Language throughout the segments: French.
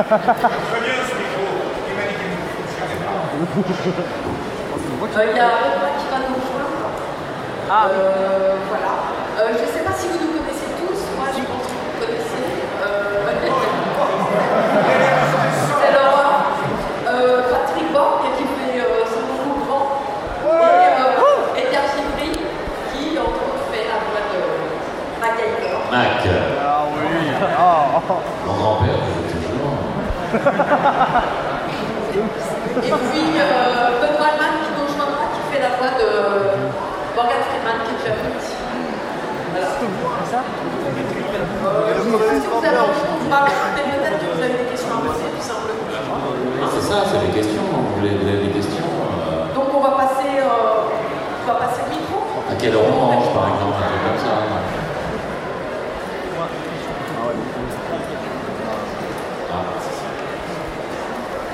Il. Euh, y a Romain qui va nous rejoindre. Ah. Euh, voilà. Euh, je ne sais pas si vous nous connaissez tous. Moi, je pense que vous connaissez. Euh, C'est Laura. Euh, Patrick Borg qui fait euh, son nouveau grand. Et, euh, Pierre Givry qui, entre autres, fait la voix de MacGyver. Mac, Ah oui. Oh. mon grand-père. Et puis euh, Wallman qui nous rejoindra, qui fait la voix de Morgan Freeman qui est déjà venu ici. Voilà. C'est ça Euh, pas si vous avez envie qu'on vous parle, peut-être que vous avez des questions à poser tout simplement. Ah, c'est ça, c'est les questions. Vous voulez vous avez des questions euh, Donc on va passer, euh, on va passer le micro. À quelle mange, par exemple, un truc comme ça Ah,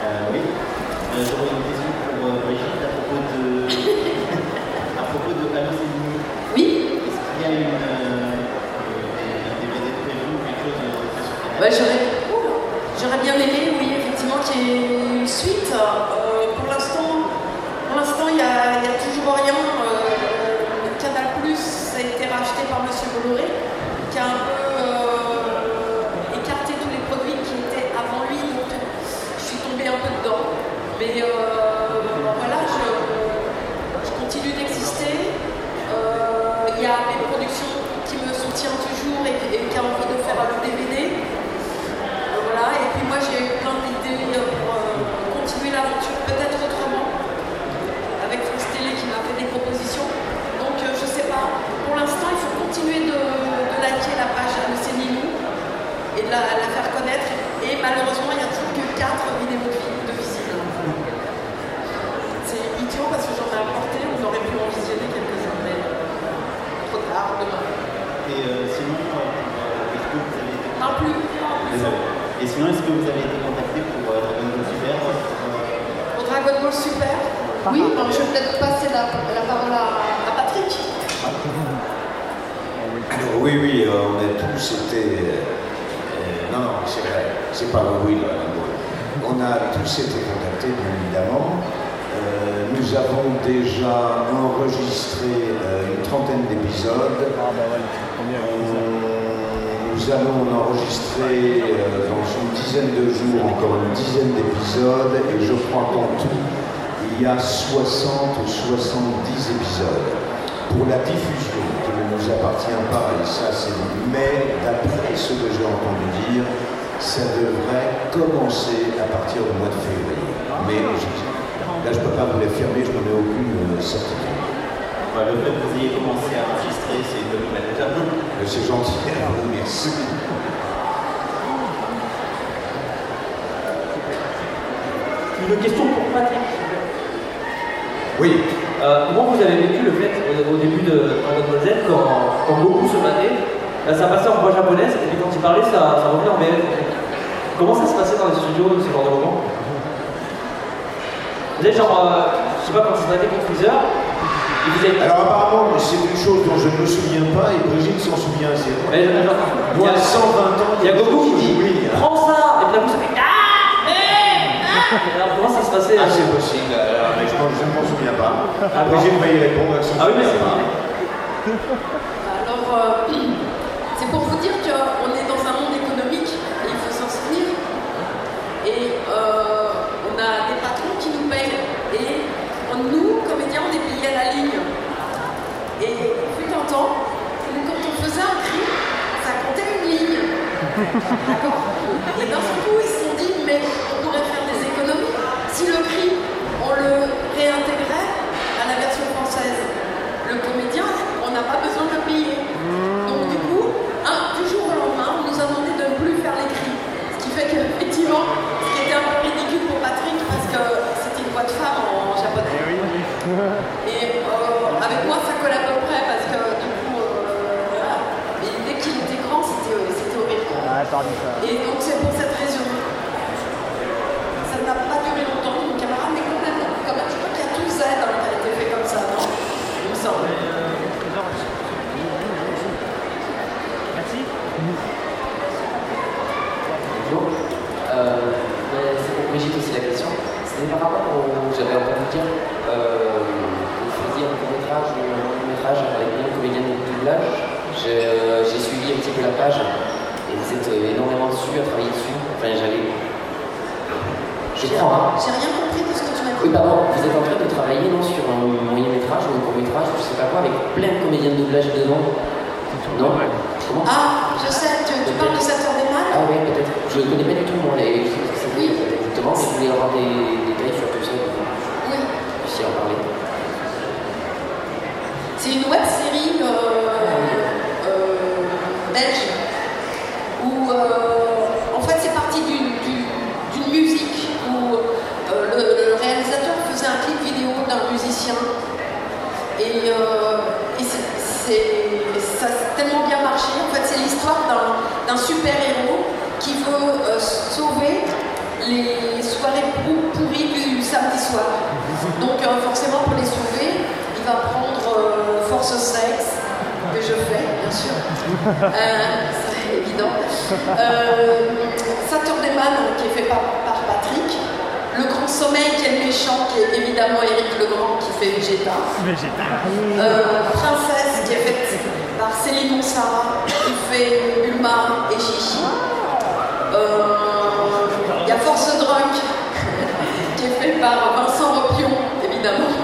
Euh, oui, euh, j'aurais une question pour euh, Brigitte à propos de, à propos de Allocénie. Oui, Est-ce qu'il y a une, euh, euh, un DVD prévu ou quelque chose de sur Canal bah, j'aurais bien aimé, oui, effectivement, qu'il y ait une suite. Euh, pour l'instant, pour l'instant, il n'y a, il y a toujours rien. Euh, Canal Plus a été racheté par Monsieur Bolloré, qui a un peu euh, écarté tous les produits qui étaient avant lui, donc je suis tombée un peu dedans. Mais euh, voilà, je, je continue d'exister. Euh, Il y a mes productions qui me soutiennent toujours et, et qui a envie de faire le DVD. Euh, Voilà, et puis moi j'ai eu plein d'idées pour euh, continuer l'aventure peut-être autrement, avec France Télé qui m'a fait des propositions. Donc euh, je sais pas, pour l'instant il faut continuer de, de liker la page de Célinou et de la, la faire connaître. Et malheureusement il n'y a toujours que 4 vidéos de, vi- de visite. C'est idiot parce que j'en ai apporté, on aurait pu en visionner quelques-uns, mais euh, trop tard, demain. Et euh, sinon, euh, est-ce que vous avez été Non plus, non plus. Désolé. Et sinon, est-ce que vous avez été contacté pour euh, Dragon Ball Super Au Dragon Ball Super Oui, je vais peut-être passer la, la parole à, à Patrick. Oui, oui, euh, on a tous été. euh, non, non, c'est vrai, c'est pas oui, là, là, On a tous été contactés, bien évidemment. Euh, nous avons déjà enregistré euh, une trentaine d'épisodes. Ah bah ouais, c'est Nous allons en enregistrer euh, dans une dizaine de jours encore une dizaine d'épisodes et je crois qu'en tout il y a 60 ou 70 épisodes. Pour la diffusion, qui ne nous appartient pas, et ça c'est mais d'après ce que j'ai entendu dire, ça devrait commencer à partir du mois de février. Mais là je ne peux pas vous l'affirmer, je n'en ai aucune euh, certitude. bah, Le fait que vous ayez commencé à enregistrer, c'est une bonne C'est gentil, à vous, merci. Une question pour Patrick. Oui. Euh, comment vous avez vécu le fait au, au début de Z quand, quand Goku se battait là, Ça passait en voix japonaise et puis quand il parlait ça, ça revenait en VF. Comment ça se passait dans les studios ce genre de moment Vous êtes genre, euh, je sais pas, quand il se battait contre Freezer, Alors apparemment, c'est une chose dont je ne me souviens pas et Brigitte s'en souvient assez. Mais, il y a- 120 ans, il y a Goku qui dit Oui, hein. Prends ça Et puis coup ça fait Ah Eh Alors comment ça se passait Ah, c'est possible, alors, mais je, ne m'en souviens pas. Brigitte va y répondre. elle s'en Ah oui, mais pas. Alors, euh, c'est pour vous dire qu'on est dans un monde économique et il faut s'en souvenir. Et euh, on a des patrons qui nous payent. Et nous, comédiens, on est payés à la ligne. Et fut un temps où quand on faisait un cri, ça comptait une ligne. D'accord Et d'un coup, ils se sont dit, mais on pourrait faire des économies si le cri, on le réintégrait à la version française. Le comédien, on n'a pas besoin de payer. Donc du coup, un, du jour au lendemain, on nous a demandé de ne plus faire les cris. Ce qui fait qu'effectivement, ce qui était un peu ridicule pour Patrick, parce que c'était une voix de femme en japonais. Et euh, avec moi, ça colle à peu près, parce que du coup, euh, voilà. Et dès qu'il était grand, c'était c'était Et donc c'est pour cette raison. Ça n'a pas duré longtemps, mon camarade, mais complètement. Quand même, je crois qu'il y a tout Z hein, qui a été fait comme ça, non? Merci. Donc, euh, de la page. Et vous êtes euh, énormément dessus, à travailler dessus. Enfin, j'allais. Je crois, hein. J'ai rien compris de ce que tu m'as Oui, dit. pardon, vous êtes en train de travailler non, sur un moyen métrage ou un court métrage, je sais pas quoi, avec plein de comédiens de doublage dedans. Non Comment Ah, je sais, tu, tu parles de 7 heures des mal Ah ouais, peut-être. Je ne connais pas du tout moi les oui, exactement, mais je voulais avoir des détails sur tout ça, Oui. en parler. C'est une web série belge où euh, en fait c'est parti d'une d'une- d'une musique où euh, le, le réalisateur faisait un clip vidéo d'un musicien et, euh, et ça a tellement bien marché. En fait c'est l'histoire d'un- super-héros qui veut euh, sauver les soirées pou- pourries du samedi soir. Donc euh, forcément pour les sauver, il va prendre force sexe, que je fais bien sûr. C'est évident. Euh, Saturday Man qui est fait par Patrick. Le Grand Sommeil qui est le méchant, qui est évidemment Eric Legrand qui fait Vegeta. Euh, Princesse qui est faite par Céline Monsara qui fait Bulma et Chichi. Euh, Il y a Force Drunk qui est fait par Vincent Ropion, évidemment,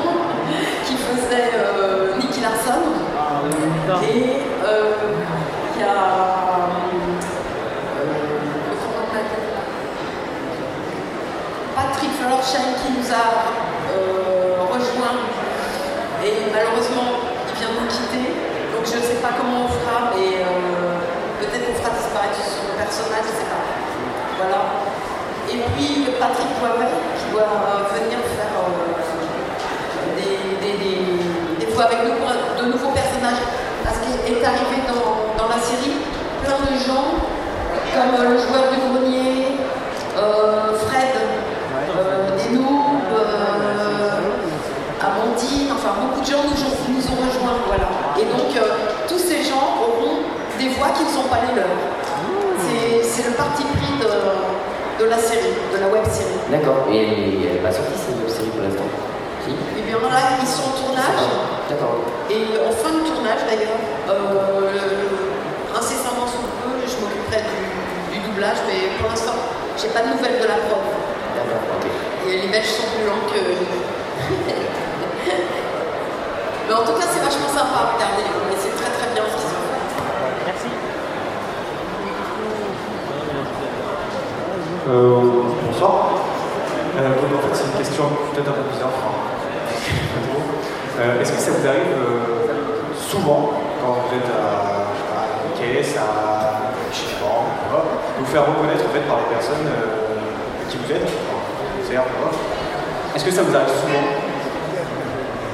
qui faisait euh, Nicky Larson. Et euh, il y a. euh, comment on l'appelle Patrick Florchen qui nous a euh, rejoint et malheureusement il vient de nous quitter. Donc je ne sais pas comment on fera, mais euh, peut-être qu'on fera disparaître son personnage, je ne sais pas. Voilà. Et puis Patrick Poivet qui doit euh, venir faire euh, des, fois avec de nouveaux personnages. Parce qu'il est arrivé dans, dans la série plein de gens comme le joueur du grenier, euh, Fred, euh, des noobs, euh, Amandine, enfin beaucoup de gens nous, ont- nous ont rejoints. Voilà. Et donc euh, tous ces gens auront des voix qui ne sont pas les leurs. C'est- C'est le parti pris de, de la série, de la web série. D'accord, et elle n'est pas sortie cette web série pour l'instant? Si Et bien là, ils sont en tournage. D'accord. Et en fin de tournage d'ailleurs, euh, incessamment sous peu, je m'occuperai du, du doublage, mais pour l'instant, j'ai pas de nouvelles de la prod. D'accord, ok. Et les Belges sont plus lents que. mais en tout cas, c'est vachement sympa à regarder, mais c'est très très bien ce qu'ils ont fait. Merci. Euh, bonsoir. Euh, donc, en fait, c'est une question peut-être un peu bizarre. euh, Est-ce que ça vous arrive euh, souvent, quand vous êtes à, à une caisse, à voilà, de vous faire reconnaître en fait, par les personnes euh, qui vous aident, enfin, qui vous servent, voilà. Est-ce que ça vous arrive souvent?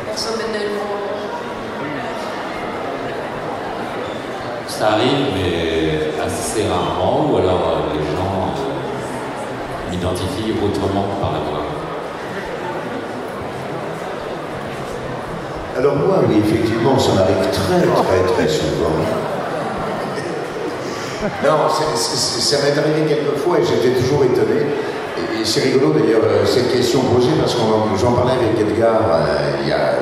Personnellement, Ça arrive, mais assez rarement, ou alors euh, les gens euh, m'identifient autrement par la voix. Alors moi, oui, effectivement, ça m'arrive très, très, très souvent. Non, ça m'est arrivé quelques fois et j'étais toujours étonné. Et, c'est rigolo d'ailleurs euh, cette question posée parce que j'en parlais avec Edgar il y a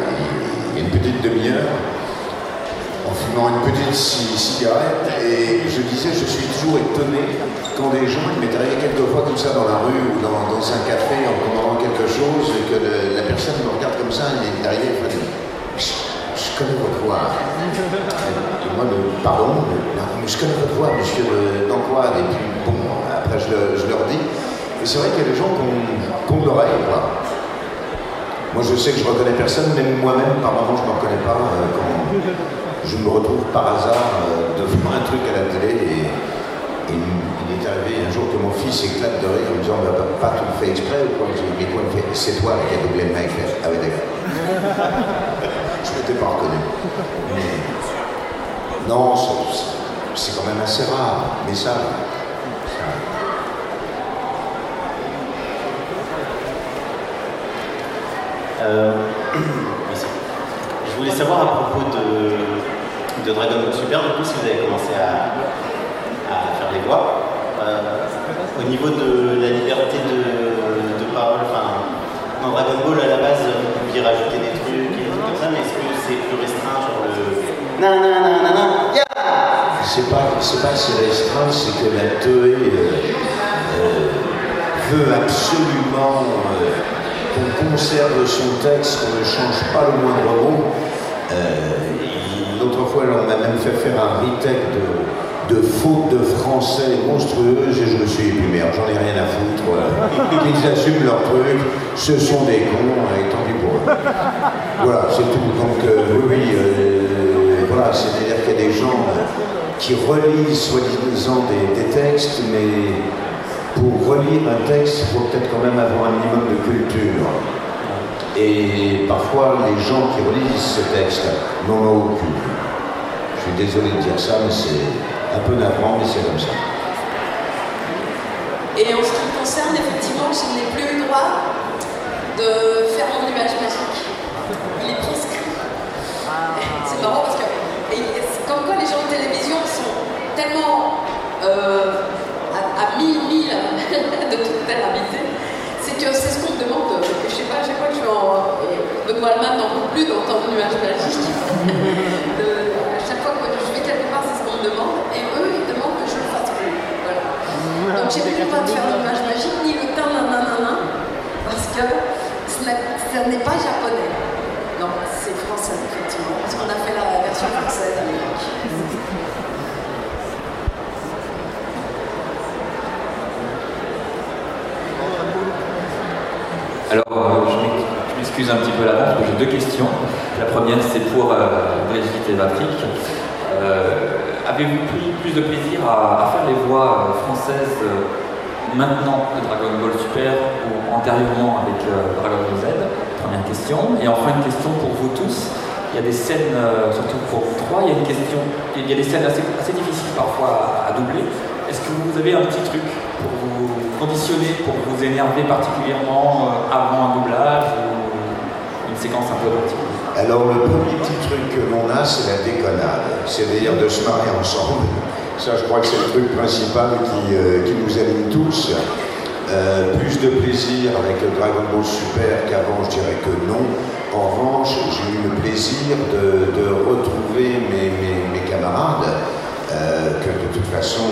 une petite demi-heure en une petite ci- cigarette et je disais je suis toujours étonné quand des gens, il m'est arrivé quelques fois comme ça dans la rue ou dans, un café en commandant quelque chose et que la personne me regarde comme ça et il est et me dit je, connais votre voix. Et moi, le, pardon, mais je connais votre voix, monsieur d'Antoine. Et puis, bon, après, je, le- je leur dis. Et c'est vrai qu'il y a des gens qui ont, qui ont de l'oreille, quoi. Moi, je sais que je reconnais personne, même moi-même, par moments, je ne me reconnais pas euh, je me retrouve par hasard euh, devant un truc à la télé. Et, et il, est arrivé un jour que mon fils éclate de rire en me disant bah, Papa, pas tout fait exprès ou quoi? J'ai dit Mais quoi, il me fait C'est toi qui as doublé le mec. Ah oui, d'accord. je ne m'étais pas reconnu. Mais non, c'est- quand même assez rare, mais ça. Euh. Je voulais savoir à propos de, de Dragon Ball Super, du coup, si vous avez commencé à, faire des voix. Euh, au niveau de la liberté de, de parole, enfin, dans Dragon Ball, à la base, vous pouviez rajouter des trucs et des trucs comme ça, mais est-ce que c'est plus restreint, genre le nanana, ya c'est pas, c'est pas c'est restreint, c'est que la TOE veut absolument qu'on conserve son texte, qu'on ne change pas le moindre mot. L'autre fois, on m'a même fait faire un retake de, de fautes de français monstrueuses et je me suis dit, merde, j'en ai rien à foutre. Qu'ils assument leur truc, ce sont des cons et tant pis pour eux. Voilà, c'est tout. Donc, euh, oui, euh, voilà, c'est-à-dire qu'il y a des gens qui relisent soi-disant des, des textes, mais pour relire un texte, il faut peut-être quand même avoir un minimum de culture. Et parfois, les gens qui relisent ce texte n'en ont aucune. Je suis désolé de dire ça, mais c'est un peu navrant, mais c'est comme ça. Et en ce qui me concerne, effectivement, je n'ai plus le droit de faire mon image magique. Il est prescrit. C'est marrant parce que, comme quoi les gens de télévision sont tellement euh, à, à mille milles de toute réalité c'est que c'est ce qu'on me demande. Je sais pas, à chaque fois que je suis en. Benoît Alman n'en peut plus d'entendre nuage magique. fois que je vais quelque part, c'est ce qu'on me demande. Et eux, ils demandent que je le fasse plus. Voilà. Donc j'ai plus le droit de faire l'image magique, ni le teint nanana, parce que ce n'est pas japonais. Non, c'est français, effectivement. Parce qu'on a fait la version française à l'époque. Alors, m'excuse un petit peu l'avance, j'ai deux questions. La première, c'est pour euh, Brigitte et Patrick. Euh, Avez-vous pris plus de plaisir à, faire les voix euh, françaises maintenant de Dragon Ball Super ou antérieurement avec Dragon Ball Z? Première question. Et enfin, une question pour vous tous. Il y a des scènes, surtout pour vous trois, il y a une question, il y a des scènes assez, difficiles parfois à, doubler. Est-ce que vous avez un petit truc pour vous conditionner, pour vous énerver particulièrement avant un doublage ou séquence un peu Alors le premier petit truc que l'on a, c'est la déconnade, c'est-à-dire de se marier ensemble. Ça, je crois que c'est le truc principal qui, euh, qui nous anime tous. Euh, plus de plaisir avec Dragon Ball Super qu'avant, je dirais que non. En revanche, j'ai eu le plaisir de, de retrouver mes, mes, camarades euh, que de toute façon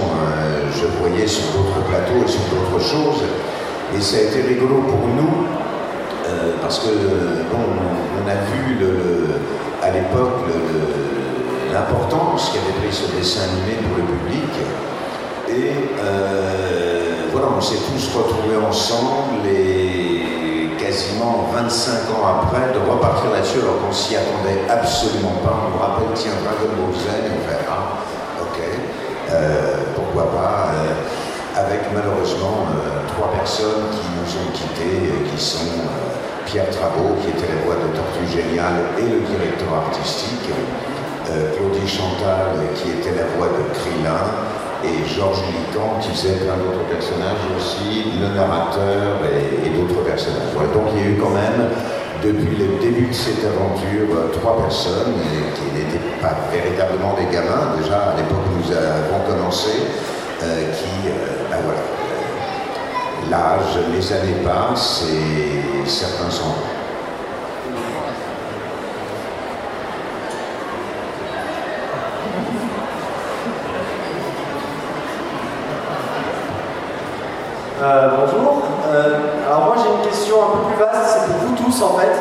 je voyais sur d'autres plateaux et sur d'autres choses. Et ça a été rigolo pour nous parce que bon, on a vu à l'époque l'importance qu'avait pris ce dessin animé pour le public. Et euh, voilà, on s'est tous retrouvés ensemble et quasiment 25 ans après de repartir là-dessus alors qu'on s'y attendait absolument pas. On nous rappelle, tiens, Dragon Ball Z, on ah, ok, euh, pourquoi pas, euh, avec malheureusement trois personnes qui nous ont quittés, qui sont Pierre Travaux, qui était la voix de Tortue Géniale et le directeur artistique, Claudie Chantal, qui était la voix de Krillin, et Georges Lican qui faisait plein d'autres personnages aussi, le narrateur et, d'autres personnages. Donc il y a eu quand même, depuis le début de cette aventure, trois personnes qui n'étaient pas véritablement des gamins, déjà à l'époque où nous avons commencé, euh, qui, euh, ben voilà, l'âge, les années passent et certains s'en vont. Euh, bonjour. Euh, alors moi j'ai une question un peu plus vaste, c'est pour vous tous en fait.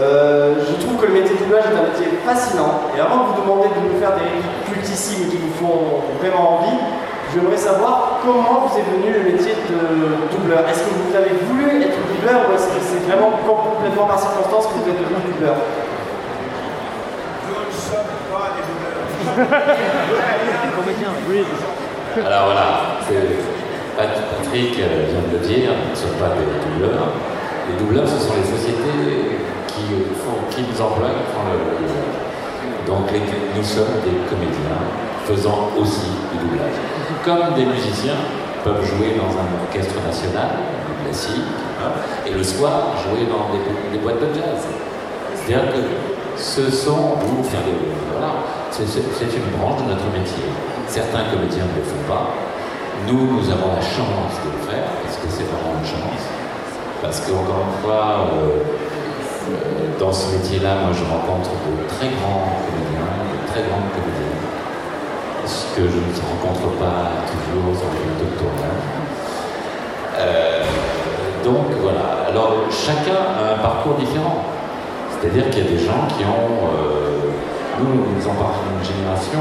Euh, je trouve que le métier de doublage est un métier fascinant. Et avant de vous demander de nous faire des cultissimes qui vous font vraiment envie, j'aimerais savoir comment vous est venu le métier de doubleur. Est-ce que vous avez voulu être doubleur ou est-ce que c'est vraiment complètement par circonstance que vous êtes devenu doubleur? Nous ne sommes pas des doubleurs. Alors voilà, Patrick vient de le dire, ce ne sont pas des doubleurs. Les doubleurs, ce sont les sociétés qui, font, qui nous emploient, qui font le, Donc nous sommes des comédiens faisant aussi du doublage. Comme des musiciens peuvent jouer dans un orchestre national, du classique, hein, et le soir jouer dans des, des boîtes de jazz. C'est-à-dire que ce sont, vous, enfin, voilà, c'est une branche de notre métier. Certains comédiens ne le font pas, nous, nous avons la chance de le faire, parce que c'est vraiment une chance? Parce qu'encore une fois, euh, euh, dans ce métier-là, moi je rencontre de très grands comédiens, de très grandes comédiennes, que je ne rencontre pas toujours sur le doctorat. Euh, donc voilà, alors chacun a un parcours différent. C'est-à-dire qu'il y a des gens qui ont... euh, nous, nous en parlons d'une génération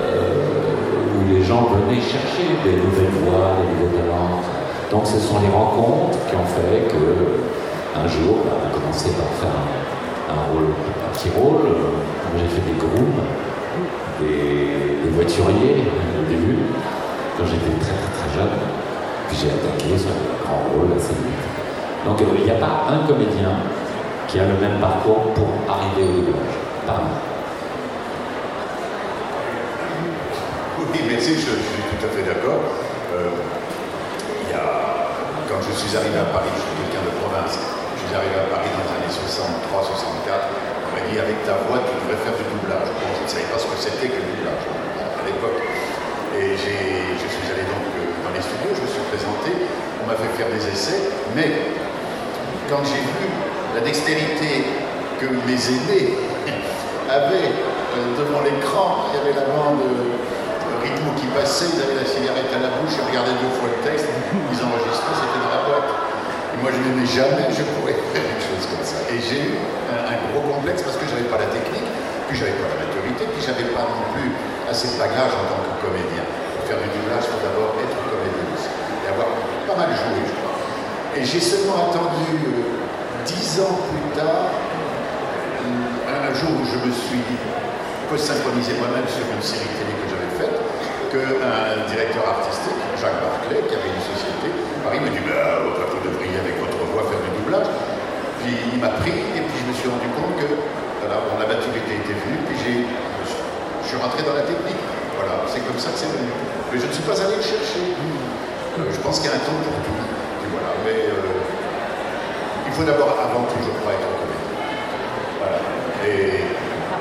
euh, où les gens venaient chercher des nouvelles voix, des nouveaux talents. Donc ce sont les rencontres qui ont fait que un jour, on a commencé par faire un, rôle, un petit rôle. J'ai fait des grooms, des, voituriers au début, quand j'étais très très très jeune. Puis j'ai attaqué sur un grand rôle assez vite. Donc euh, il n'y a pas un comédien qui a le même parcours pour arriver au doublage. Pas un. Oui, je, je suis tout à fait d'accord. Euh, il y a- quand je suis arrivé à Paris, je suis quelqu'un de province, je suis arrivé à Paris dans les années 63-64, on m'a dit avec ta voix tu devrais faire du doublage. Bon, je ne savais pas ce que c'était que le doublage à l'époque. Et j'ai- je suis allé donc euh, dans les studios, je me suis présenté, on m'a fait faire des essais, mais quand j'ai vu la dextérité que mes aînés avaient euh, devant l'écran, il y avait la bande euh, rythmo qui passait, ils avaient la cigarette à la bouche, ils regardaient deux fois le texte, ils enregistraient, c'était dans la boîte. Et moi je dis jamais je pourrais faire une chose comme ça. Et j'ai eu un, gros complexe parce que je n'avais pas la technique, puis j'avais pas la maturité, puis j'avais pas non plus assez de bagage en tant que comédien. Pour faire du doublage, il faut d'abord être comédien aussi. Et avoir pas mal joué, je crois. Et j'ai seulement attendu euh, dix ans plus tard, un, jour où je me suis synchronisé moi-même sur une série télé que j'avais faite, qu'un directeur artistique, Jacques Barclay, qui avait une société, Paris me dit bah, vous devriez avec votre voix faire du doublage. Puis il m'a pris et puis je me suis rendu compte que voilà, la maturité était venue, puis j'ai, je suis- je suis rentré dans la technique. Voilà, c'est comme ça que c'est venu. Mais je ne suis pas allé le chercher. Euh, je pense qu'il y a un temps pour tout. Euh, il faut d'abord, avant tout, je crois, être comédien. Et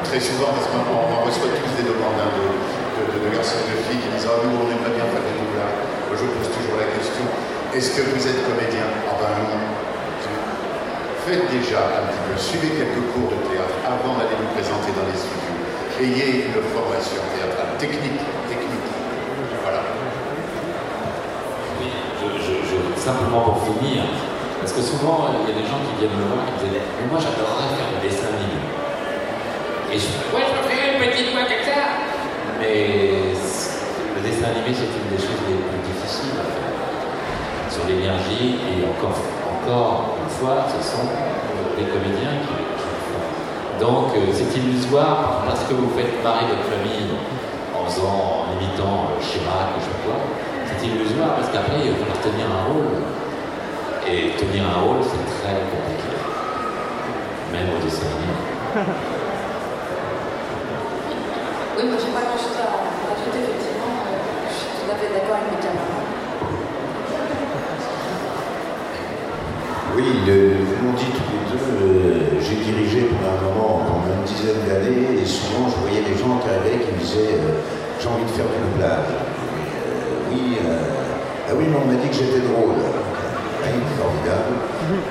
très souvent, parce qu'on on reçoit tous des demandes hein, de, garçons et de filles qui disent Ah, nous, on aimerait bien faire des doublages. Moi, je pose toujours la question Est-ce que vous êtes comédien? Ah ben non. Faites déjà un petit peu, suivez quelques cours de théâtre avant d'aller vous présenter dans les studios. Ayez une formation théâtrale, technique. Voilà. Oui, je, je- je- simplement pour finir, parce que souvent il y a des gens qui viennent me voir et qui me disent Mais moi j'adorerais faire du dessin animé. Et je dis Ouais, je une petite voix. Mais le dessin animé c'est une des choses les plus difficiles à faire. Sur l'énergie, et encore, encore une fois, ce sont les comédiens qui, qui font. Donc euh, c'est illusoire parce que vous faites marrer votre famille en faisant, en imitant euh, Chirac ou je sais quoi. C'est illusoire parce qu'après il va falloir tenir un rôle. Et tenir un rôle c'est très compliqué. Même au dessin animé. Oui, moi j'ai pas grand chose à rajouter, effectivement. Je suis tout à fait d'accord avec mes camarades. Oui, le- vous l'ont dit tous les deux, euh, j'ai dirigé pendant un moment, pendant une dizaine d'années, et souvent je voyais des gens qui arrivaient qui me disaient euh, J'ai envie de faire du doublage. Euh, oui, euh, ah oui, mais on m'a dit que j'étais drôle. Oui, formidable.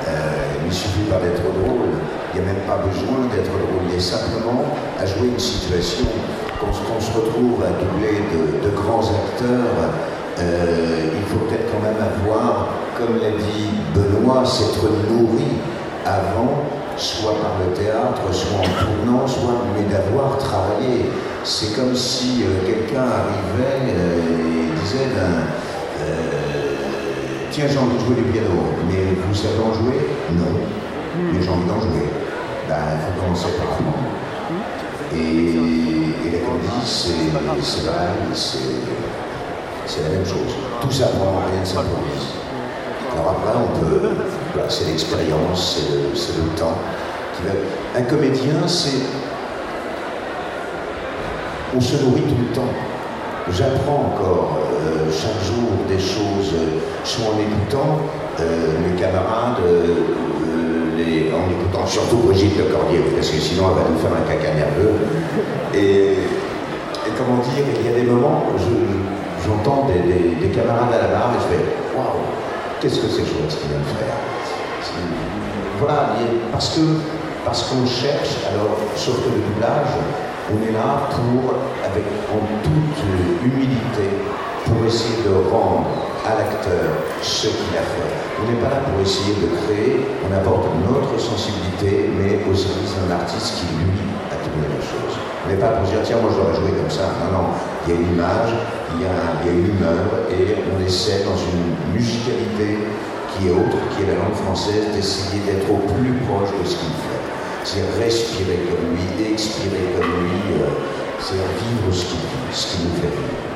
Euh, il ne suffit pas d'être drôle, il n'y a même pas besoin d'être drôle, il y a simplement à jouer une situation. Quand, on se retrouve à doubler de, de grands acteurs, euh, il faut peut-être quand même avoir, comme l'a dit Benoît, s'être nourri avant, soit par le théâtre, soit en tournant, soit mais d'avoir travaillé. C'est comme si euh, quelqu'un arrivait et disait ben, euh, Tiens, j'ai envie de jouer du piano, mais vous savez en jouer? Non. Mais j'ai envie d'en jouer. Ben, il faut commencer par apprendre. Et, et la comédie, c'est c'est pareil, c'est c'est la même chose. Tout s'apprend, rien ne s'improvise. Alors après, on peut, voilà, c'est l'expérience, c'est le, temps. qui va- Un comédien, c'est. On se nourrit tout le temps. J'apprends encore euh, chaque jour des choses, euh, soit en écoutant euh, mes camarades, en écoutant surtout Brigitte Lecordier, parce que sinon elle va nous faire un caca nerveux. Et, comment dire, il y a des moments où je- j'entends des, des- des camarades à la barre et je fais Waouh, qu'est-ce que c'est chouette ce qu'ils viennent faire? Voilà, parce que parce qu'on cherche, alors sauf que le doublage, On est là pour, avec en toute humilité, pour essayer de rendre à l'acteur ce qu'il a fait. On n'est pas là pour essayer de créer, on apporte notre sensibilité, mais au service d'un artiste qui, lui, a tourné la chose. On n'est pas pour dire, tiens, moi je dois jouer comme ça. Non, non, il y a une image, il y a, une humeur, et on essaie dans une musicalité qui est autre, qui est la langue française, d'essayer d'être au plus proche de ce qu'il fait. C'est respirer comme lui, expirer comme lui, euh, c'est vivre ce qu'il qui nous fait vivre.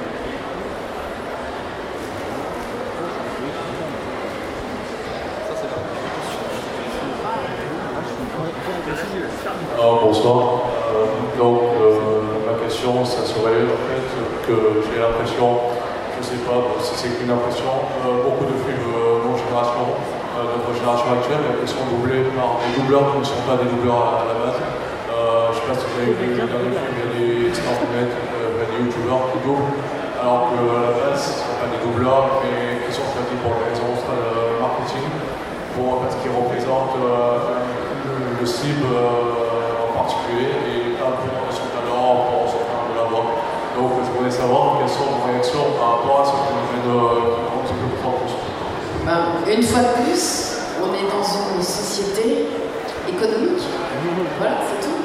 Alors, Euh, donc, euh, ma question, ça serait en fait que j'ai l'impression, je ne sais pas si c'est qu'une impression, euh, beaucoup de films de notre génération, notre génération actuelle, ils sont doublés par des doubleurs qui ne sont pas des doubleurs à, la base. Je ne sais pas si vous avez vu le dernier film, il y a des experts net, il y a des youtubeurs qui doublent, alors qu'à la base, ce ne sont pas des doubleurs, mais qui sont choisis pour des raisons marketing, pour, parce qu'ils représentent le, le cible et pas pour son talent, pour son talent de la voix. Donc je voulais savoir quelles sont vos réactions par rapport à ce phénomène de un petit peu plus en plus. Ben, une fois de plus, on est dans une société économique. Voilà, c'est tout.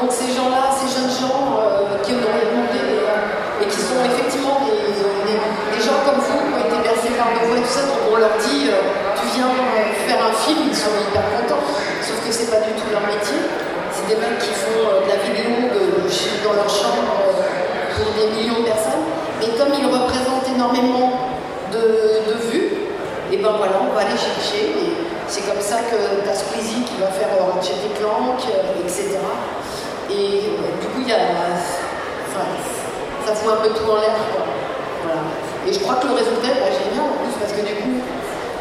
Donc ces gens-là, ces jeunes gens euh, qui ont demandé euh, et qui sont effectivement des, gens comme vous qui ont été bercés par nos voix et tout ça, donc on leur dit euh, tu viens faire un film, ils sont hyper contents. Sauf que c'est pas du tout leur métier. Des mecs qui font de la vidéo dans leur chambre pour des millions de personnes. Mais comme ils représentent énormément de, vues, et ben voilà, on va aller chercher. Et c'est comme ça que tu as Squeezie qui va faire Ratchet et Clank, etc. Et du coup, il y a. Ça un peu tout en l'air. Voilà. Et je crois que le résultat est génial en plus, parce que du coup,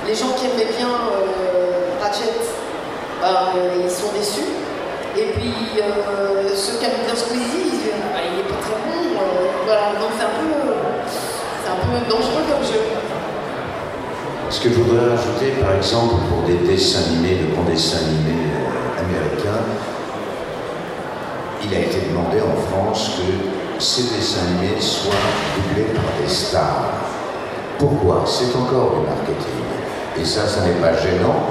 les gens qui aimaient bien euh, Ratchet, euh, ils sont déçus. Et puis, euh, aiment bien Squeezie, il est pas très bon. voilà, donc c'est un, peu, un peu dangereux comme jeu. Ce que je voudrais rajouter, par exemple, pour des dessins animés, de grands dessins animés euh, américains, il a été demandé en France que ces dessins animés soient doublés par des stars. Pourquoi? C'est encore du marketing. Et ça, ça n'est pas gênant,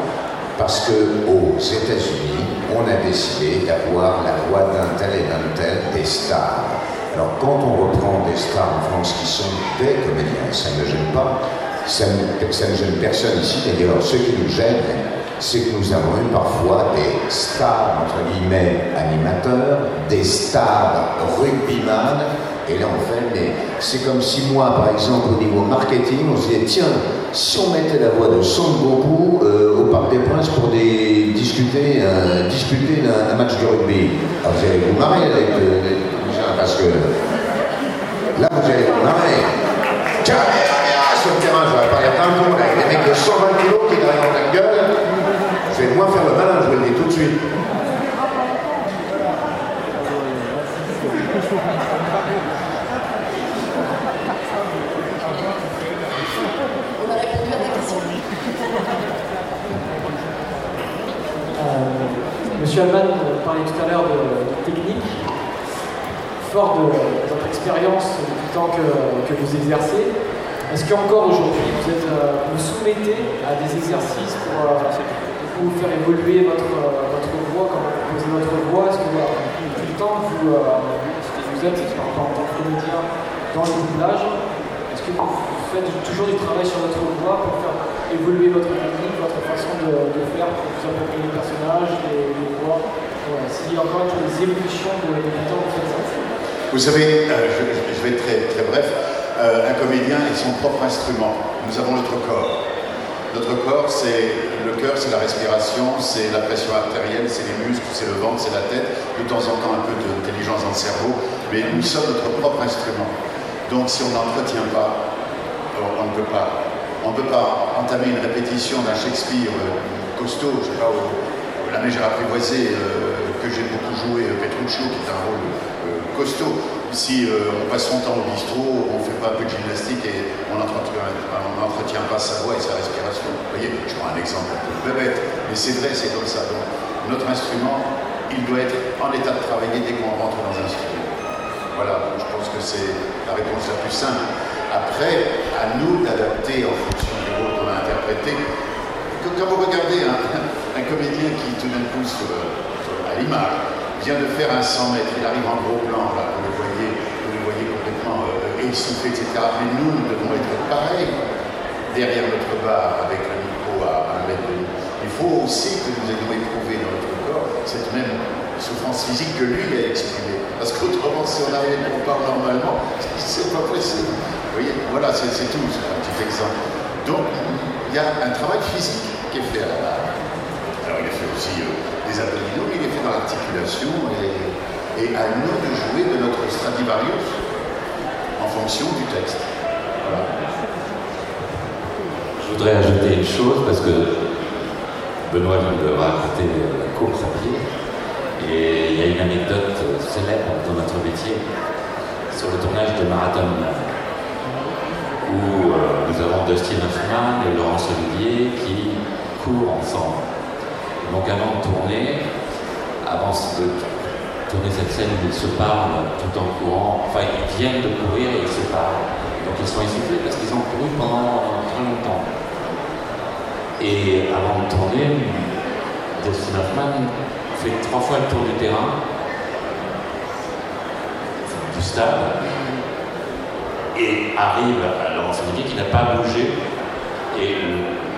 parce qu'aux États-Unis, on a décidé d'avoir la voix d'un tel et d'un tel des stars. Alors quand on reprend des stars en France qui sont des comédiens, ça ne gêne pas, ça ne, gêne personne ici. D'ailleurs, ce qui nous gêne, c'est que nous avons eu parfois des stars, entre guillemets, animateurs, des stars rugbyman, et là on fait, c'est comme si moi, par exemple, au niveau marketing, on se disait, tiens, si on mettait la voix de Son Goku euh, Des Princes pour des, discuter, euh, un, match de rugby, alors vous allez vous marrer avec euh, les gens, parce que là vous allez vous marrer. Caméra sur le terrain, je vais pas regarder un con, avec des mecs de 120 kilos qui derrière la gueule. Je vais moins faire le malin, je vous le dis tout de suite. On a répondu à ta question. Euh, Monsieur Alman parlait tout à l'heure de, technique. Fort de, votre expérience le temps que, que vous exercez, est-ce qu'encore aujourd'hui vous, êtes, euh, vous soumettez à des exercices pour, euh, faire évoluer votre, votre voix, quand vous posez votre voix? Est-ce que depuis le temps que vous, vous êtes en tant que comédien dans le doublage, est-ce que vous faites toujours du travail sur votre voix pour faire évoluer votre technique, votre façon de, faire pour vous approprier les personnages, les, les voix voilà. S'il y a encore des évolutions de, temps, vous faites ça Vous savez, euh, je, je, vais être très, très bref, euh, un comédien est son propre instrument. Nous avons notre corps. Notre corps, c'est le cœur, c'est la respiration, c'est la pression artérielle, c'est les muscles, c'est le ventre, c'est la tête, de temps en temps un peu d'intelligence dans le cerveau, mais nous sommes notre propre instrument. Donc si on n'entretient pas, on ne peut pas. On ne peut pas entamer une répétition d'un Shakespeare euh, costaud, je sais pas, au, la mégère apprivoisée euh, que j'ai beaucoup joué, euh, Petruccio, qui est un rôle euh, costaud. Si on passe son temps au bistrot, on ne fait pas un peu de gymnastique et on n'entretient pas sa voix et sa respiration. Vous voyez, je prends un exemple un peu bête, mais c'est vrai, c'est comme ça. Donc, notre instrument, il doit être en état de travailler dès qu'on rentre dans un studio. c'est la réponse la plus simple. Après, à nous d'adapter en fonction du rôle qu'on a interprété. Quand vous regardez un, un comédien qui, tout d'un coup, à l'image, vient de faire un 100 mètres, il arrive en gros plan, vous le voyez, vous le voyez complètement euh, essoufflé, etc. Mais nous, nous devons être pareils derrière notre bar avec le micro à un mètre de nous. Il faut aussi que nous ayons éprouvé dans notre corps cette même souffrance physique que lui a exprimée. Parce qu'autrement, si on arrive et qu'on parle normalement, c'est pas possible. Vous voyez, voilà, c'est tout, c'est un petit exemple. Donc, il y a un travail physique qui est fait à la barre. Alors, il est fait aussi euh, des abdominaux, mais il est fait dans l'articulation et, à nous de jouer de notre Stradivarius en fonction du texte. Voilà. Je voudrais ajouter une chose parce que Benoît vient de raconter la course à pied et il y a une anecdote célèbre dans notre métier sur le tournage de Marathon où euh, nous avons Dustin Hoffman et Laurence Olivier qui courent ensemble. Donc avant de tourner, avant de tourner cette scène, ils se parlent tout en courant, enfin ils viennent de courir et ils se parlent. Donc ils sont essoufflés parce qu'ils ont couru pendant très longtemps. Et avant de tourner, Dustin Hoffman fait trois fois le tour du terrain, du stade, et arrive à Laurence Olivier qui n'a pas bougé, et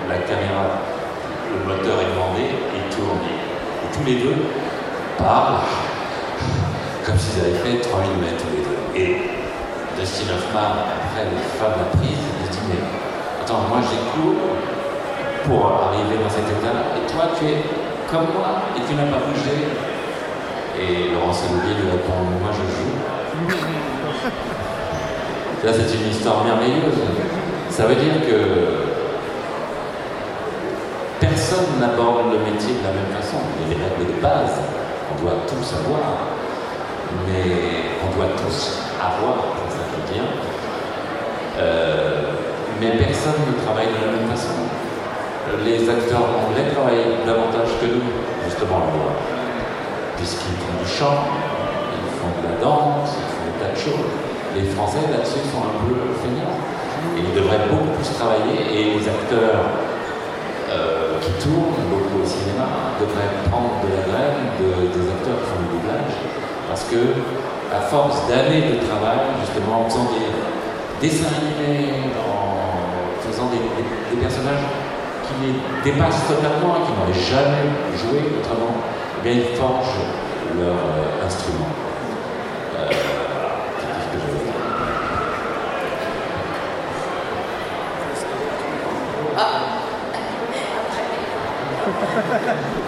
la caméra, le moteur est demandé, il tourne, et, et tous les deux parlent comme s'ils avaient fait 3000 mètres tous les deux. Et Dustin Hoffman, après le de la prise, il dit Mais attends, moi j'ai cours pour arriver dans cet état, et toi tu es comme moi et tu n'as pas bougé. Et Laurence Olivier lui répond Moi je joue. Ça, c'est une histoire merveilleuse. Ça veut dire que personne n'aborde le métier de la même façon. Il y a des règles de base. On doit tout savoir. Mais on doit tous avoir, ça fait bien. Euh, mais personne ne travaille de la même façon. Les acteurs anglais travaillent davantage que nous, justement. Puisqu'ils font du chant, ils font de la danse, ils font des tas de choses. Les Français, là-dessus, sont un peu feignants. Et ils devraient beaucoup plus travailler. Et les acteurs euh, qui tournent beaucoup au cinéma devraient prendre de la graine de- des acteurs qui font du doublage. Parce que, à force d'années de travail, justement, en faisant des dessins animés, en faisant des personnages qui les dépassent totalement, qui n'auraient jamais joué autrement, eh bien, ils forgent leur euh, instrument. Euh, voilà, c'est tout ce que je veux dire.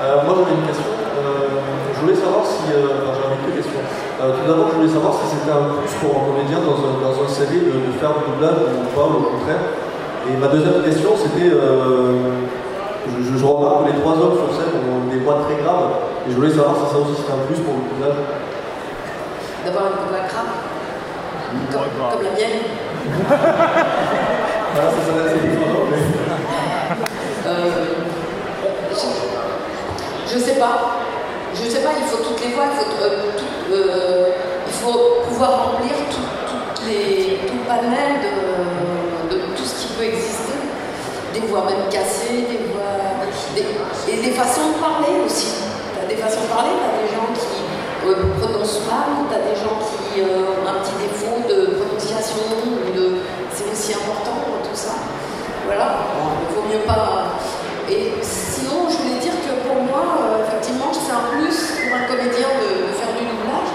Euh, moi j'avais une question. Euh, je voulais savoir si. euh, enfin, j'avais deux questions. Euh, tout d'abord, je voulais savoir si c'était un plus pour un comédien dans un, dans un série de, de faire du doublage ou pas, ou au contraire. Et ma deuxième question, c'était. euh, je, je remarque que les trois hommes sur scène ont des voix très graves. Et je voulais savoir si ça aussi c'était un plus pour le doublage. D'avoir une voix grave, comme, comme la mienne. Voilà, ça, ça, c'est différent, mais. Euh, je, je sais pas. Je sais pas, il faut toutes les voix, il faut, euh, tout- euh, il faut pouvoir remplir tout, les, tout le panel de, de tout ce qui peut exister. Des voix même cassées, des voix. et des façons de parler aussi. T'as des façons de parler, t'as des gens qui euh, prononcent mal, t'as des gens qui euh, ont un petit défaut de prononciation, c'est aussi important tout ça. Voilà, il vaut mieux pas. Et sinon, je voulais dire que pour moi, euh, effectivement, c'est un plus pour un comédien de, de faire du doublage.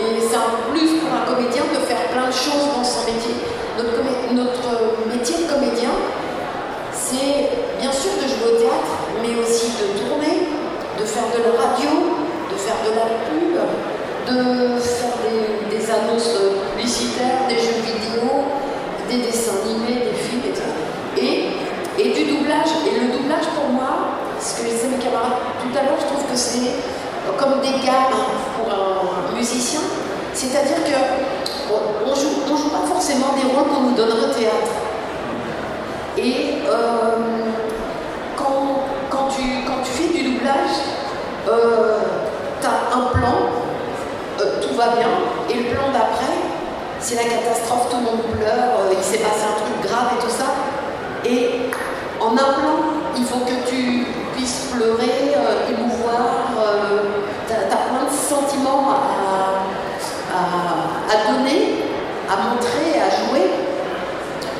Et c'est un plus pour un comédien de faire plein de choses dans son métier. Notre, notre métier de comédien, c'est bien sûr de jouer au théâtre, mais aussi de tourner, de faire de la radio, de faire de la pub, de faire des, annonces publicitaires, des jeux vidéo, des dessins animés, des films, etc. Et, et du doublage. Et le doublage, pour moi, ce que disaient mes camarades tout à l'heure, je trouve que c'est comme des gammes pour un musicien. C'est-à-dire que on ne joue, joue pas forcément des rôles qu'on nous donnerait au théâtre. Et euh, quand, quand, tu, quand tu as un plan, euh, tout va bien, et le plan d'après, c'est la catastrophe, tout le monde pleure, euh, il s'est passé un truc grave et tout ça. Et en un plan, il faut que tu puisses pleurer, euh, émouvoir, euh, tu as, plein de sentiments à, à, donner, à montrer, à jouer.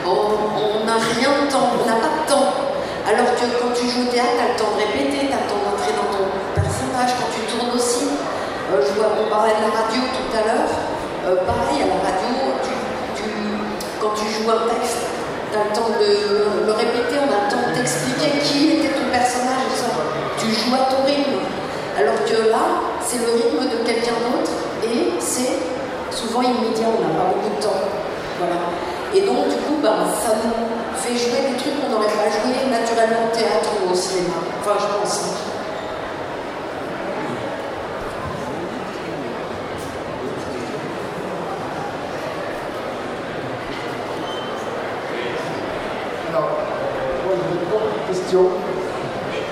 On n'a rien de temps, on n'a pas de temps. Alors que quand tu joues au théâtre, tu as le temps de répéter, tu as le temps dans ton personnage, quand tu tournes aussi. je vois, on parlait de la radio tout à l'heure. Euh, pareil, à la radio, quand tu joues un texte, tu as le temps de le répéter, on a le temps de t'expliquer qui était ton personnage ça. Tu joues à ton rythme. Alors que là, c'est le rythme de quelqu'un d'autre et c'est souvent immédiat, on n'a pas beaucoup de temps. Voilà. Et donc, du coup, ben, ça nous fait jouer des trucs qu'on n'aurait pas joué naturellement au théâtre ou au cinéma. Enfin, je pense.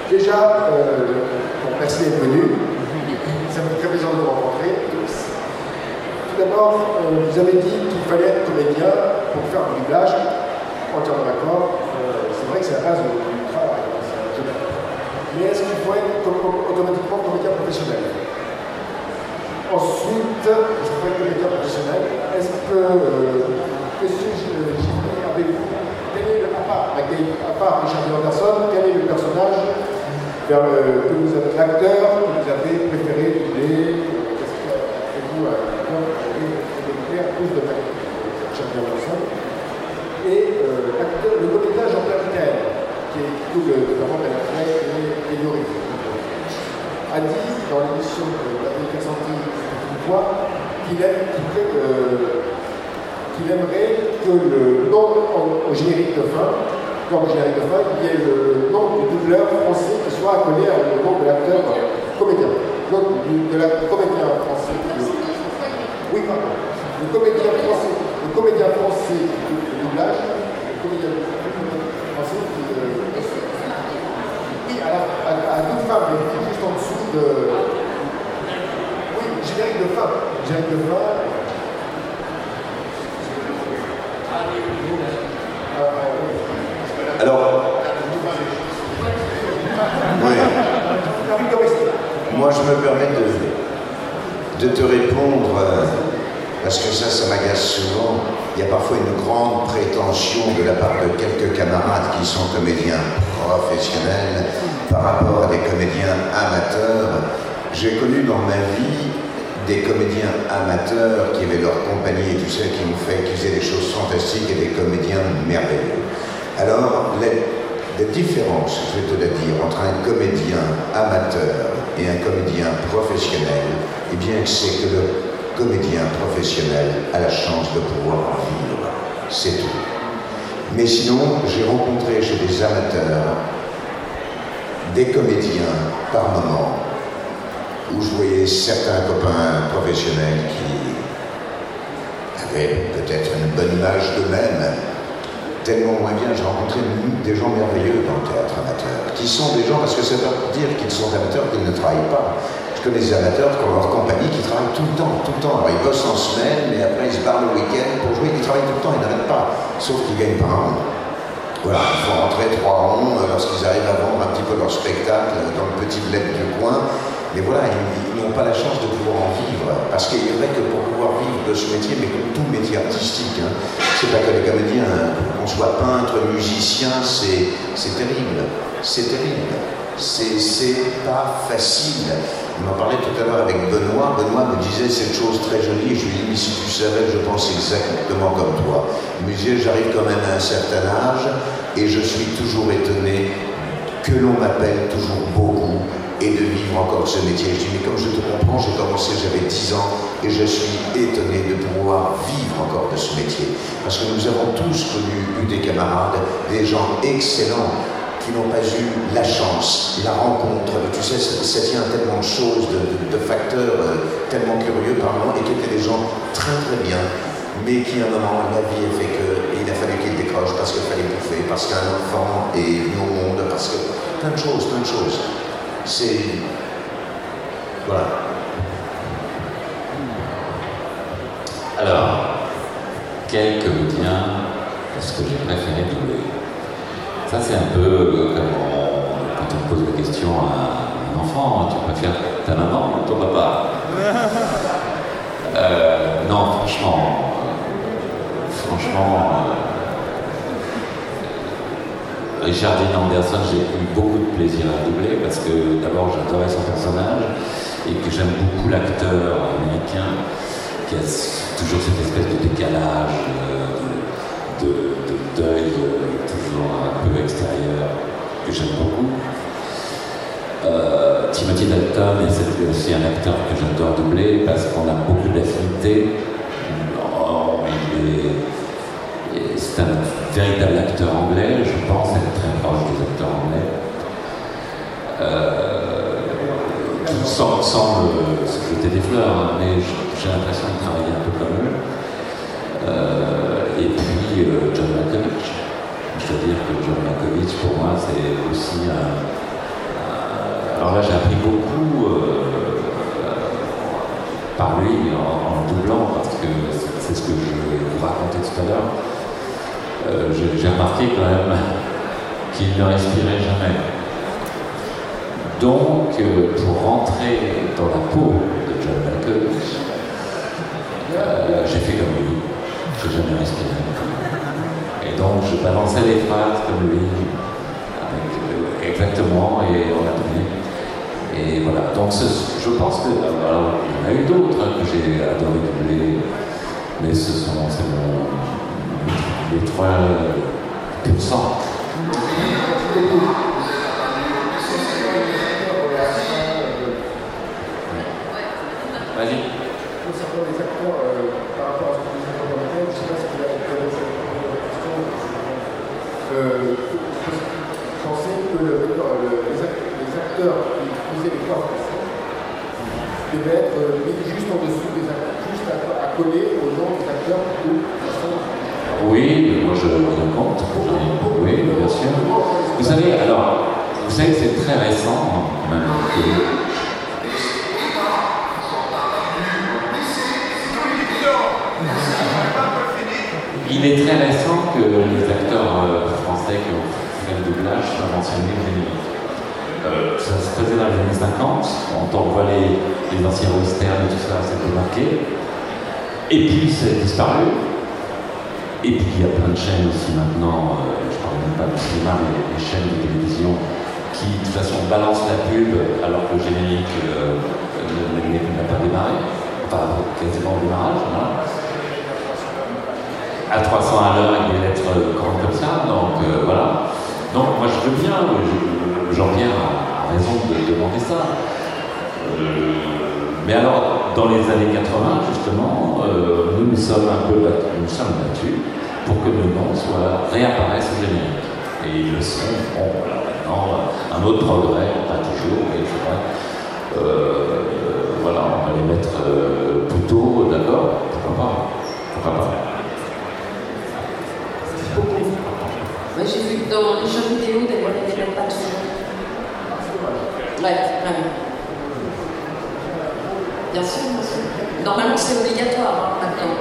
Déjà, euh, merci d'être venu. Ça me fait très plaisir de vous rencontrer. Tout d'abord, euh, vous avez dit qu'il fallait être comédien pour faire du doublage. Entièrement d'accord. Euh, c'est vrai que c'est la base du travail. Mais est-ce qu'il faut être automatiquement comédien professionnel? Ensuite, je faut être comédien professionnel. Est-ce que, avez-vous à part Richard Anderson, quel est le personnage vers le, que vous avez, l'acteur que vous avez préféré doubler Qu'est-ce que vous, avez plus de Richard Anderson? Et euh, le comédien Jean-Pierre qui est tout le notamment Bernard et, Yori, a dit dans l'émission de la Santé une fois qu'il aime, qu'il qu'il aimerait que le nom au générique de fin, comme générique de fin, il y ait le nom du doubleur français qui soit accolé au nom de l'acteur comédien. Donc, de la comédien français. Oui, pardon. Le comédien français, le comédien français du doublage, le comédien français qui. Euh, oui, à, à, à deux femmes, juste en dessous de. Oui, générique de fin. Générique de fin. Alors, moi je me permets de, de te répondre, euh, parce que ça, ça m'agace souvent. Il y a parfois une grande prétention de la part de quelques camarades qui sont comédiens professionnels par rapport à des comédiens amateurs. J'ai connu dans ma vie des comédiens amateurs qui avaient leur compagnie et tout ça, qui, ont fait, faisaient des choses fantastiques et des comédiens merveilleux. Alors, les, différences, je vais te le dire, entre un comédien amateur et un comédien professionnel, eh bien, c'est que le comédien professionnel a la chance de pouvoir vivre. C'est tout. Mais sinon, j'ai rencontré chez des amateurs des comédiens par moment où je voyais certains copains professionnels qui avaient peut-être une bonne image d'eux-mêmes, tellement moins bien. J'ai rencontré des gens merveilleux dans le théâtre amateur, qui sont des gens, parce que ça veut dire qu'ils sont amateurs, qu'ils ne travaillent pas. Je connais des amateurs qui ont leur compagnie, qui travaillent tout le temps, tout le temps. Alors ils bossent en semaine, mais après ils se barrent le week-end pour jouer, ils travaillent tout le temps, ils n'arrêtent pas. Sauf qu'ils gagnent pas un rond. Voilà, il faut rentrer trois ronds euh, lorsqu'ils arrivent à vendre un petit peu leur spectacle dans le petit bled du coin. Mais voilà, ils, n'ont pas la chance de pouvoir en vivre. Parce qu'il est vrai que pour pouvoir vivre de ce métier, mais comme tout métier artistique, hein, c'est pas que les comédiens, hein, qu'on soit peintre, musicien, c'est terrible. C'est terrible. C'est pas facile. On en parlait tout à l'heure avec Benoît. Benoît me disait cette chose très jolie. Je lui ai mais si tu savais, je pense exactement comme toi. Il me disait, j'arrive quand même à un certain âge et je suis toujours étonné que l'on m'appelle toujours beaucoup et de vivre encore ce métier. Je dis, mais comme je te comprends, j'ai commencé, j'avais 10 ans, et je suis étonné de pouvoir vivre encore de ce métier. Parce que nous avons tous connu, eu des camarades, des gens excellents, qui n'ont pas eu la chance, la rencontre. Tu sais, ça, tient à tellement de choses, de, facteurs euh, tellement curieux par moment, et qui étaient des gens très très bien, mais qui à un moment, la vie a fait que, il a fallu qu'ils décrochent parce qu'il fallait bouffer, parce qu'un enfant est venu au monde, parce que plein de choses, plein de choses c'est. Voilà. Alors, quel comédien est-ce que j'ai préféré doubler Ça, c'est un peu euh, comme quand on pose la question à un enfant tu préfères ta maman ou ton papa Euh, Non, franchement, franchement, euh, Richard Dean Anderson, j'ai eu beaucoup de plaisir à doubler parce que d'abord j'adorais son personnage et que j'aime beaucoup l'acteur américain qui a toujours cette espèce de décalage, de deuil euh, toujours un peu extérieur que j'aime beaucoup. Euh, Timothy Dalton est aussi un acteur que j'adore doubler parce qu'on a beaucoup d'affinités. Oh, C'est un véritable acteur anglais, je pense être très proche des acteurs anglais. Euh, tout sans, sans se jeter des fleurs, hein, mais j'ai l'impression de travailler un peu comme eux. Euh, et puis John Malkovich. Je dois dire que John Malkovich, pour moi, c'est aussi un. alors là, j'ai appris beaucoup euh, euh, par lui en, en doublant, parce que c'est ce que je vous racontais tout à l'heure. Euh, j'ai remarqué quand même qu'il ne respirait jamais. Donc, pour rentrer dans la peau de John Malkovich, j'ai fait comme lui. J'ai jamais respiré. Donc, je balançais les phrases comme lui, avec, euh, exactement, et on a donné. Et voilà. Donc, ce- je pense que. Alors, il y en a eu d'autres hein, que j'ai adoré doubler, mais ce sont c'est mon, les trois euh, pur sang. Vas-y. Concernant les acteurs, euh, par rapport à ce que vous avez dans le thème, je ne sais pas si vous avez posé cette question. Euh, vous pensez que le- le- les, act- les acteurs qui faisaient les voix français devaient être mis juste en dessous des acteurs, juste à, à coller au nom des acteurs façon. Oui, moi je me compte. Oui, bien sûr. Vous savez, alors, vous savez que c'est très récent, hein, même, que- Il est très récent que les acteurs euh, français qui ont fait le doublage soient mentionnés au générique. Euh, ça se faisait dans les années 50, quand on voit les, les anciens westerns et tout ça, c'était marqué. Et puis, c'est disparu. Et puis il y a plein de chaînes aussi maintenant, euh, je parle même pas du cinéma, mais les chaînes de télévision qui de toute façon balancent la pub alors que le générique euh, n'a pas démarré, enfin quasiment au démarrage. Voilà. À 300 à l'heure avec des lettres grandes comme ça, donc euh, voilà. Donc moi je veux bien, euh, je- Jean-Pierre a, a raison de demander ça. Euh, mais alors, dans les années 80, justement, euh, nous nous sommes un peu battus, nous sommes battus pour que nos noms soient, réapparaissent au générique. Et ils le sont. Bon, voilà, maintenant, un autre progrès, pas toujours, mais. Euh, euh, voilà, on va les mettre euh, plus tôt, d'accord? Pourquoi pas? Pourquoi pas? J'ai vu dans les jeux vidéo, d'ailleurs, mettent pas toujours. Ouais, vraiment. Bien sûr, bien sûr. Normalement, c'est obligatoire hein, maintenant,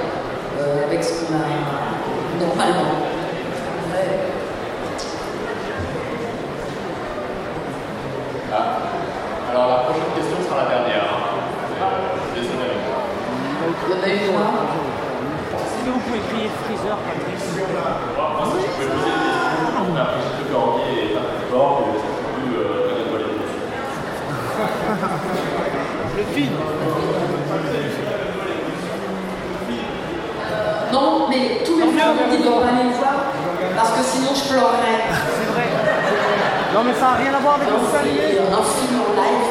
euh, avec ce qu'on a normalement. Ouais. Ah. Alors la prochaine question sera la dernière. hein. Désolé. Il y en a une noire. Est-ce que vous pouvez crier Freezer, Patrice? Moi, si je pouvais poser des questions, on a Brigitte de Cordier et Patrick Borg, euh, c'est plus euh, que de les Le film Non, mais tous les on dit de pas aller le voir, parce que sinon je pleurerais. C'est vrai. Non, mais ça n'a rien à voir avec le. C'est un film en live.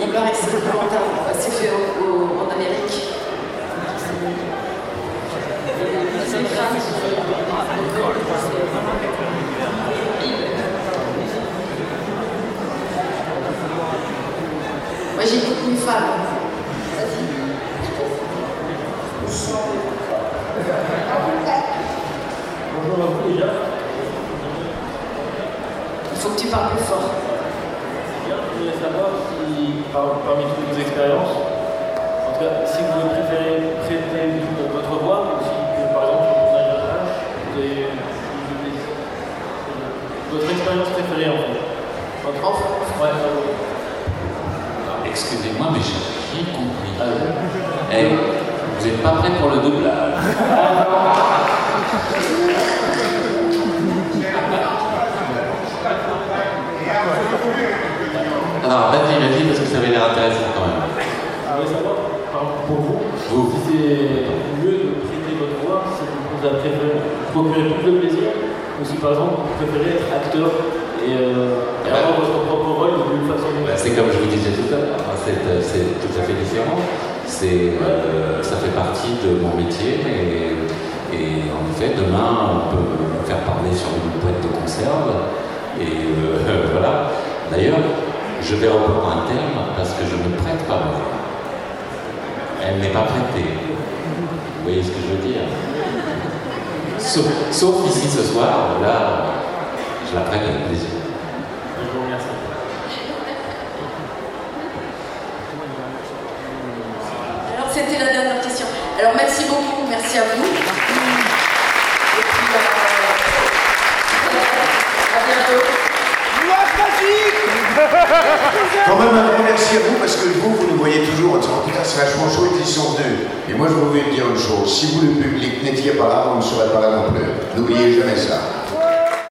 Il paraît que c'est fait en Amérique. J'étais une femme. Bonjour à vous déjà. Il faut que tu parles plus fort. Bien, Je voulais savoir si, parmi toutes vos expériences, en tout cas, si vous préférez prêter votre voix ou si, euh, par exemple, vous avez un âge, euh, votre expérience préférée en fait. Votre enfant Ouais, excusez-moi, mais j'ai rien compris. Ah, hey, eh, vous n'êtes pas prêt pour le doublage. Alors, vas-y, vas-y, parce que ça avait l'air intéressant quand même. Ah oui, ça Pour vous, vous. si c'est mieux de prêter votre voix, si vous avez préféré procurer plus de plaisir, ou si par exemple vous préférez être acteur et. Euh, tout à fait différent. Euh, ça fait partie de mon métier et, et en effet, demain, on peut me faire parler sur une boîte de conserve. Et euh, voilà. D'ailleurs, je vais reprendre un terme parce que je ne prête pas ma voix. Elle n'est pas prêtée. Vous voyez ce que je veux dire? Sauf, sauf ici ce soir, là, je la prête avec plaisir. Un grand merci à vous parce que vous, vous nous voyez toujours en disant putain c'est vachement chouette ils sont venus. Et moi je voulais vous dire une chose, si vous le public n'étiez pas là, on ne serait pas là non plus. N'oubliez jamais ça.